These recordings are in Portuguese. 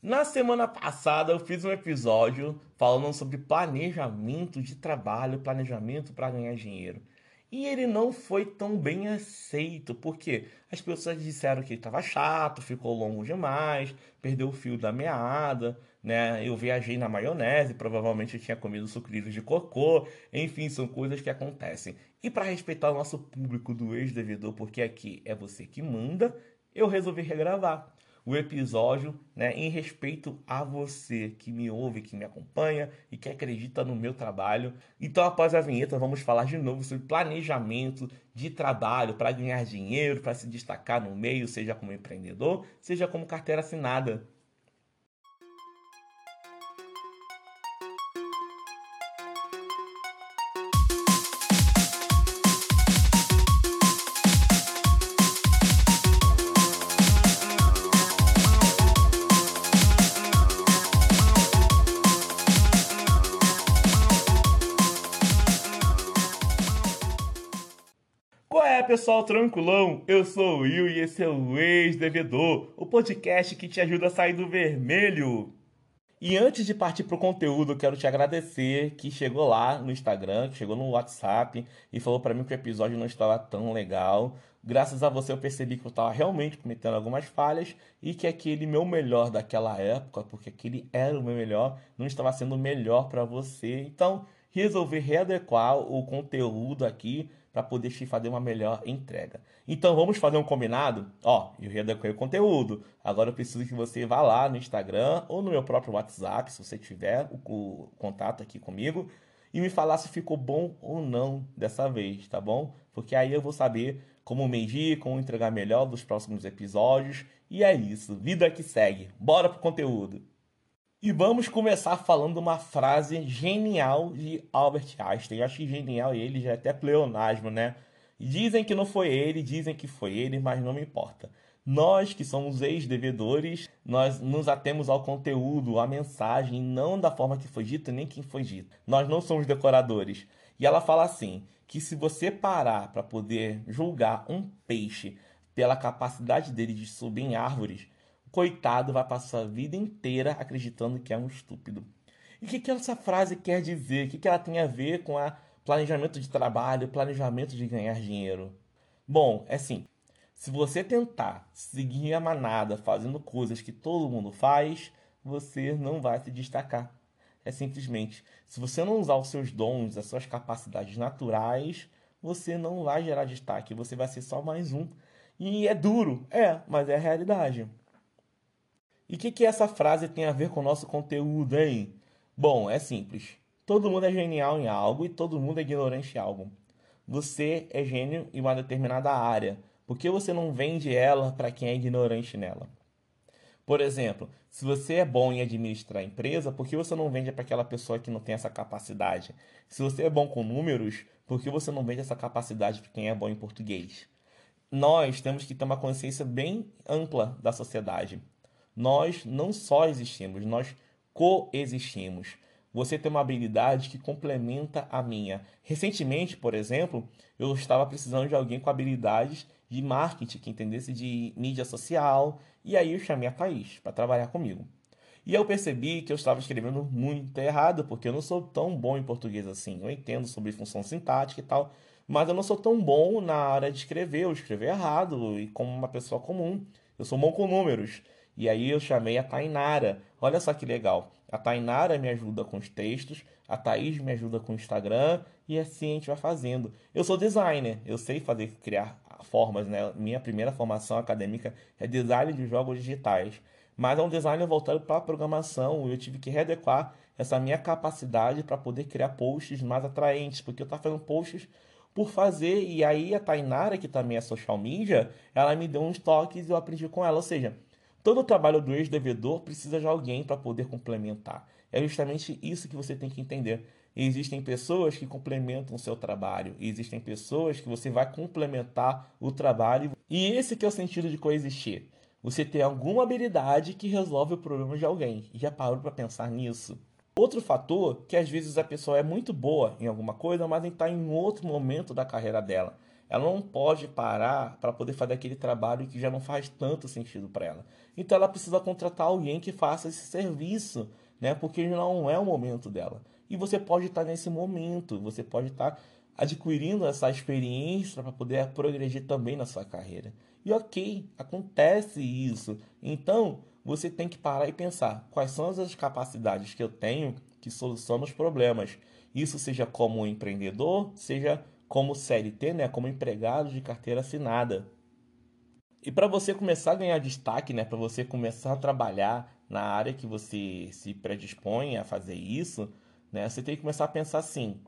Na semana passada eu fiz um episódio falando sobre planejamento de trabalho, planejamento para ganhar dinheiro. E ele não foi tão bem aceito, porque as pessoas disseram que estava chato, ficou longo demais, perdeu o fio da meada, né? Eu viajei na maionese, provavelmente eu tinha comido sucrilhos de cocô, enfim, são coisas que acontecem. E para respeitar o nosso público do ex-devedor, porque aqui é você que manda, eu resolvi regravar o episódio né, em respeito a você que me ouve, que me acompanha e que acredita no meu trabalho. Então, após a vinheta, vamos falar de novo sobre planejamento de trabalho para ganhar dinheiro, para se destacar no meio, seja como empreendedor, seja como carteira assinada. Pessoal, tranquilão? Eu sou o Will e esse é o Ex-Devedor, o podcast que te ajuda a sair do vermelho. E antes de partir pro conteúdo, eu quero te agradecer que chegou lá no Instagram, que chegou no WhatsApp e falou para mim que o episódio não estava tão legal. Graças a você eu percebi que eu estava realmente cometendo algumas falhas e que aquele meu melhor daquela época, porque aquele era o meu melhor, não estava sendo melhor para você. Então, resolvi readequar o conteúdo aqui para poder fazer uma melhor entrega. Então vamos fazer um combinado? Ó, eu readequei o conteúdo. Agora eu preciso que você vá lá no Instagram ou no meu próprio WhatsApp, se você tiver o, o contato aqui comigo, e me falar se ficou bom ou não dessa vez, tá bom? Porque aí eu vou saber como medir, como entregar melhor dos próximos episódios. E é isso, vida que segue. Bora pro conteúdo. E vamos começar falando uma frase genial de Albert Einstein. Eu acho que genial ele já é até pleonasmo, né? Dizem que não foi ele, dizem que foi ele, mas não me importa. Nós que somos ex-devedores, nós nos atemos ao conteúdo, à mensagem, não da forma que foi dito nem quem foi dito. Nós não somos decoradores. E ela fala assim: que se você parar para poder julgar um peixe pela capacidade dele de subir em árvores, coitado vai passar a vida inteira acreditando que é um estúpido. E o que, que essa frase quer dizer? O que, que ela tem a ver com a planejamento de trabalho, planejamento de ganhar dinheiro? Bom, é assim. Se você tentar seguir a manada fazendo coisas que todo mundo faz, você não vai se destacar. É simplesmente, se você não usar os seus dons, as suas capacidades naturais, você não vai gerar destaque, você vai ser só mais um. E é duro, é, mas é a realidade. E o que, que essa frase tem a ver com o nosso conteúdo, hein? Bom, é simples. Todo mundo é genial em algo e todo mundo é ignorante em algo. Você é gênio em uma determinada área. Por que você não vende ela para quem é ignorante nela? Por exemplo, se você é bom em administrar a empresa, por que você não vende para aquela pessoa que não tem essa capacidade? Se você é bom com números, por que você não vende essa capacidade para quem é bom em português? Nós temos que ter uma consciência bem ampla da sociedade. Nós não só existimos, nós coexistimos. Você tem uma habilidade que complementa a minha. Recentemente, por exemplo, eu estava precisando de alguém com habilidades de marketing, que entendesse de mídia social, e aí eu chamei a Thaís para trabalhar comigo. E eu percebi que eu estava escrevendo muito errado, porque eu não sou tão bom em português assim. Eu entendo sobre função sintática e tal, mas eu não sou tão bom na hora de escrever. Eu escrevi errado e como uma pessoa comum. Eu sou bom com números. E aí eu chamei a Tainara. Olha só que legal. A Tainara me ajuda com os textos, a Thaís me ajuda com o Instagram e assim a gente vai fazendo. Eu sou designer, eu sei fazer criar formas, né? Minha primeira formação acadêmica é design de jogos digitais. Mas é um design voltado para programação. Eu tive que readequar essa minha capacidade para poder criar posts mais atraentes, porque eu estava fazendo posts por fazer. E aí a Tainara, que também é social media, ela me deu uns toques e eu aprendi com ela. Ou seja, Todo o trabalho do ex-devedor precisa de alguém para poder complementar. É justamente isso que você tem que entender. Existem pessoas que complementam o seu trabalho, existem pessoas que você vai complementar o trabalho. E esse que é o sentido de coexistir. Você tem alguma habilidade que resolve o problema de alguém. Já parou para pensar nisso? Outro fator que às vezes a pessoa é muito boa em alguma coisa, mas está em outro momento da carreira dela ela não pode parar para poder fazer aquele trabalho que já não faz tanto sentido para ela. Então ela precisa contratar alguém que faça esse serviço, né? Porque não é o momento dela. E você pode estar nesse momento, você pode estar adquirindo essa experiência para poder progredir também na sua carreira. E ok, acontece isso. Então, você tem que parar e pensar quais são as capacidades que eu tenho que solucionam os problemas. Isso seja como empreendedor, seja como CLT, né, como empregado de carteira assinada. E para você começar a ganhar destaque, né, para você começar a trabalhar na área que você se predispõe a fazer isso, né, você tem que começar a pensar assim: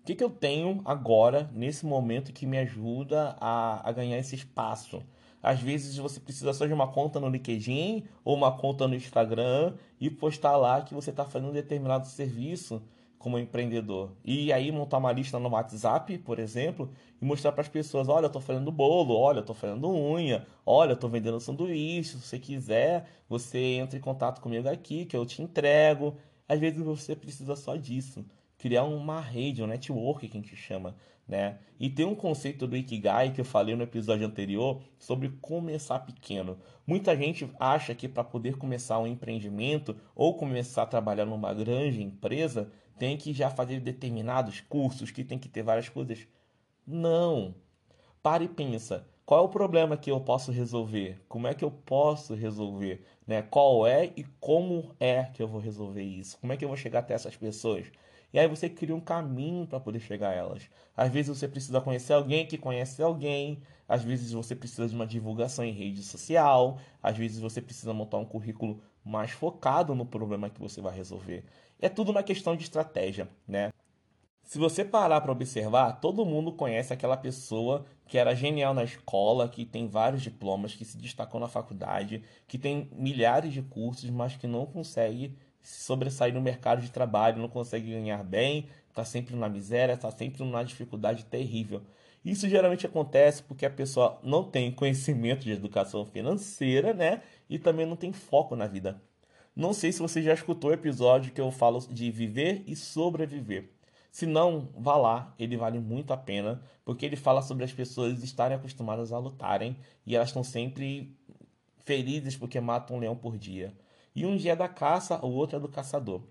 o que, que eu tenho agora, nesse momento, que me ajuda a, a ganhar esse espaço? Às vezes você precisa só de uma conta no LinkedIn ou uma conta no Instagram e postar lá que você está fazendo um determinado serviço como empreendedor. E aí montar uma lista no WhatsApp, por exemplo, e mostrar para as pessoas, olha, eu estou fazendo bolo, olha, eu estou fazendo unha, olha, eu estou vendendo sanduíche, se você quiser, você entra em contato comigo aqui, que eu te entrego. Às vezes você precisa só disso criar uma rede, um network que a gente chama, né? E tem um conceito do Ikigai que eu falei no episódio anterior sobre começar pequeno. Muita gente acha que para poder começar um empreendimento ou começar a trabalhar numa grande empresa, tem que já fazer determinados cursos, que tem que ter várias coisas. Não. Pare e pensa. Qual é o problema que eu posso resolver? Como é que eu posso resolver? Né? Qual é e como é que eu vou resolver isso? Como é que eu vou chegar até essas pessoas? E aí você cria um caminho para poder chegar a elas. Às vezes você precisa conhecer alguém que conhece alguém, às vezes você precisa de uma divulgação em rede social, às vezes você precisa montar um currículo mais focado no problema que você vai resolver. É tudo uma questão de estratégia, né? Se você parar para observar, todo mundo conhece aquela pessoa que era genial na escola, que tem vários diplomas, que se destacou na faculdade, que tem milhares de cursos, mas que não consegue sobressair no mercado de trabalho, não consegue ganhar bem, está sempre na miséria, está sempre numa dificuldade terrível. Isso geralmente acontece porque a pessoa não tem conhecimento de educação financeira, né? E também não tem foco na vida. Não sei se você já escutou o episódio que eu falo de viver e sobreviver. Se não, vá lá, ele vale muito a pena, porque ele fala sobre as pessoas estarem acostumadas a lutarem e elas estão sempre felizes porque matam um leão por dia. E um dia é da caça, o outro é do caçador.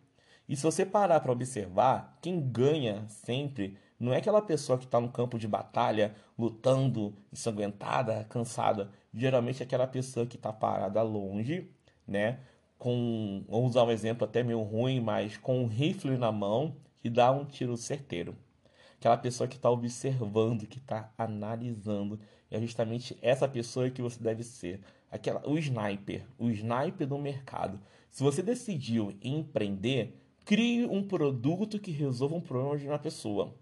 E se você parar para observar, quem ganha sempre não é aquela pessoa que está no campo de batalha, lutando, ensanguentada, cansada. Geralmente é aquela pessoa que está parada longe, né? Com, vamos usar um exemplo até meio ruim, mas com um rifle na mão e dá um tiro certeiro. Aquela pessoa que está observando, que está analisando. É justamente essa pessoa que você deve ser aquela, o sniper, o sniper do mercado. Se você decidiu empreender, crie um produto que resolva um problema de uma pessoa.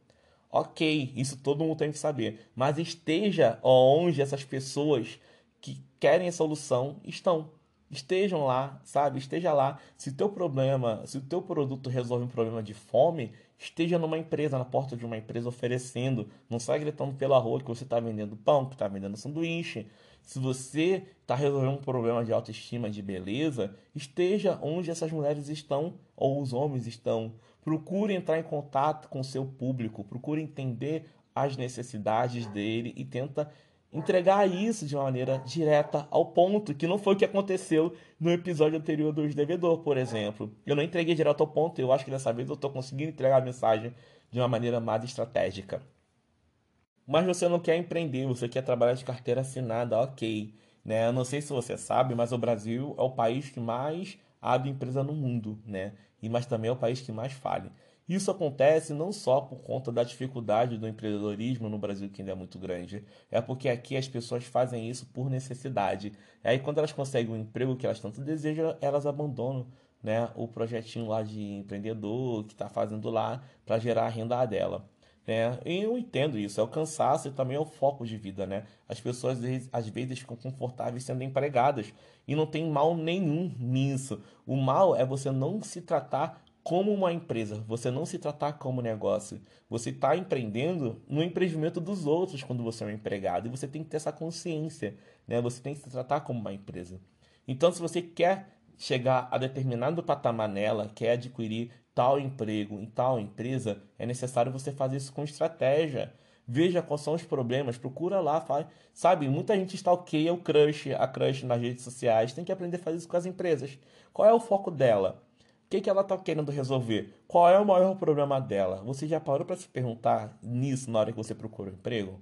Ok, isso todo mundo tem que saber, mas esteja onde essas pessoas que querem a solução estão. Estejam lá, sabe? Esteja lá. Se o teu problema, se o teu produto resolve um problema de fome, esteja numa empresa, na porta de uma empresa oferecendo. Não sai gritando pela rua que você está vendendo pão, que está vendendo sanduíche. Se você está resolvendo um problema de autoestima, de beleza, esteja onde essas mulheres estão ou os homens estão. Procure entrar em contato com o seu público, procure entender as necessidades dele e tenta entregar isso de uma maneira direta ao ponto, que não foi o que aconteceu no episódio anterior do Devedor, por exemplo. Eu não entreguei direto ao ponto, eu acho que dessa vez eu estou conseguindo entregar a mensagem de uma maneira mais estratégica. Mas você não quer empreender, você quer trabalhar de carteira assinada, ok. Né? Eu não sei se você sabe, mas o Brasil é o país que mais abre empresa no mundo, né? E mas também é o país que mais falha. Isso acontece não só por conta da dificuldade do empreendedorismo no Brasil, que ainda é muito grande, é porque aqui as pessoas fazem isso por necessidade. E aí, quando elas conseguem um emprego que elas tanto desejam, elas abandonam né, o projetinho lá de empreendedor que está fazendo lá para gerar a renda dela. Né? E eu entendo isso, é o cansaço e também é o foco de vida, né? As pessoas às vezes ficam confortáveis sendo empregadas e não tem mal nenhum nisso. O mal é você não se tratar como uma empresa, você não se tratar como negócio. Você está empreendendo no empreendimento dos outros quando você é um empregado e você tem que ter essa consciência, né? Você tem que se tratar como uma empresa. Então, se você quer chegar a determinado patamar nela, quer adquirir tal emprego em tal empresa, é necessário você fazer isso com estratégia. veja quais são os problemas, procura lá, faz, sabe? Muita gente stalkeia o crush, a crush nas redes sociais, tem que aprender a fazer isso com as empresas. Qual é o foco dela? O que, que ela está querendo resolver? Qual é o maior problema dela? Você já parou para se perguntar nisso na hora que você procura um emprego?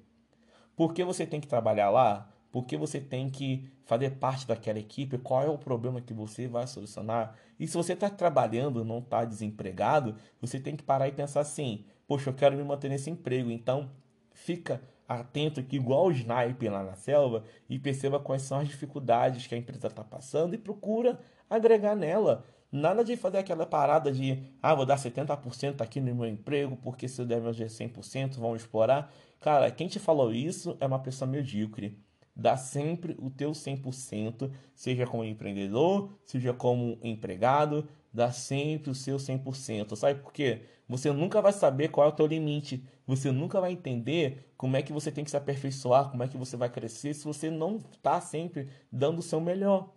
Por que você tem que trabalhar lá? Por que você tem que fazer parte daquela equipe? Qual é o problema que você vai solucionar? E se você está trabalhando, não está desempregado, você tem que parar e pensar assim: poxa, eu quero me manter nesse emprego, então fica atento aqui, igual o sniper lá na selva, e perceba quais são as dificuldades que a empresa está passando e procura agregar nela. Nada de fazer aquela parada de, ah, vou dar 70% aqui no meu emprego, porque se eu der meus 100% vão explorar. Cara, quem te falou isso é uma pessoa medíocre. Dá sempre o teu 100%, seja como empreendedor, seja como empregado, dá sempre o seu 100%. Sabe por quê? Você nunca vai saber qual é o teu limite. Você nunca vai entender como é que você tem que se aperfeiçoar, como é que você vai crescer se você não está sempre dando o seu melhor.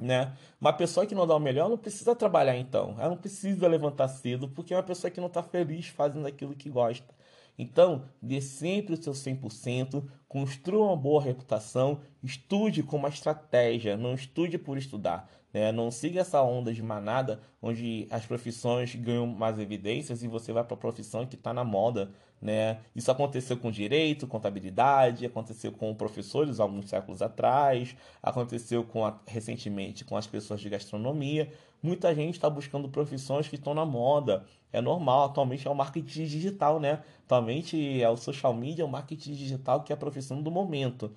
Né? Uma pessoa que não dá o melhor não precisa trabalhar então. Ela não precisa levantar cedo porque é uma pessoa que não está feliz fazendo aquilo que gosta. Então, dê sempre o seu 100%, construa uma boa reputação, estude com uma estratégia, não estude por estudar. Né? Não siga essa onda de manada onde as profissões ganham mais evidências e você vai para a profissão que está na moda. Né? Isso aconteceu com direito, contabilidade, aconteceu com professores alguns séculos atrás, aconteceu com a, recentemente com as pessoas de gastronomia. Muita gente está buscando profissões que estão na moda. É normal, atualmente é o marketing digital, né? Atualmente é o social media, o marketing digital que é a profissão do momento.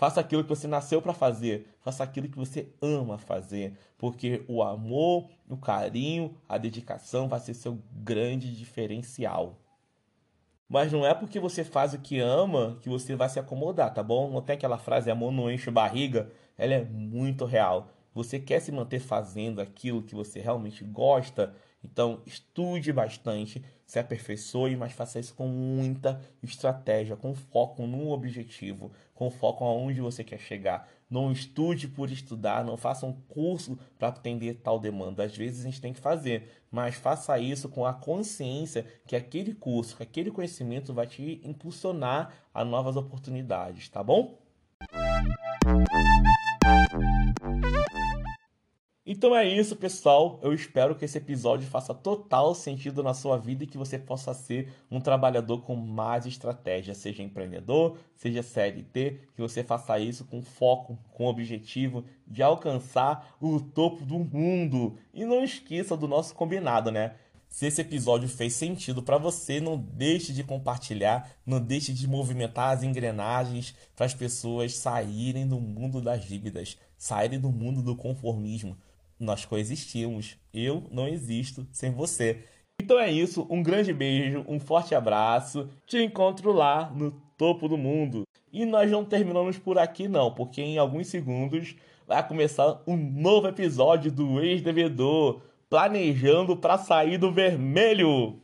Faça aquilo que você nasceu para fazer. Faça aquilo que você ama fazer. Porque o amor, o carinho, a dedicação vai ser seu grande diferencial. Mas não é porque você faz o que ama que você vai se acomodar, tá bom? Não tem aquela frase amor não enche barriga. Ela é muito real. Você quer se manter fazendo aquilo que você realmente gosta? Então estude bastante, se aperfeiçoe, mas faça isso com muita estratégia, com foco no objetivo, com foco aonde você quer chegar. Não estude por estudar, não faça um curso para atender tal demanda. Às vezes a gente tem que fazer, mas faça isso com a consciência que aquele curso, que aquele conhecimento vai te impulsionar a novas oportunidades, tá bom? Então é isso, pessoal. Eu espero que esse episódio faça total sentido na sua vida e que você possa ser um trabalhador com mais estratégia, seja empreendedor, seja CLT, que você faça isso com foco, com objetivo de alcançar o topo do mundo. E não esqueça do nosso combinado, né? Se esse episódio fez sentido para você, não deixe de compartilhar, não deixe de movimentar as engrenagens para as pessoas saírem do mundo das dívidas, saírem do mundo do conformismo nós coexistimos. Eu não existo sem você. Então é isso, um grande beijo, um forte abraço. Te encontro lá no topo do mundo. E nós não terminamos por aqui não, porque em alguns segundos vai começar um novo episódio do ex-devedor, planejando para sair do vermelho.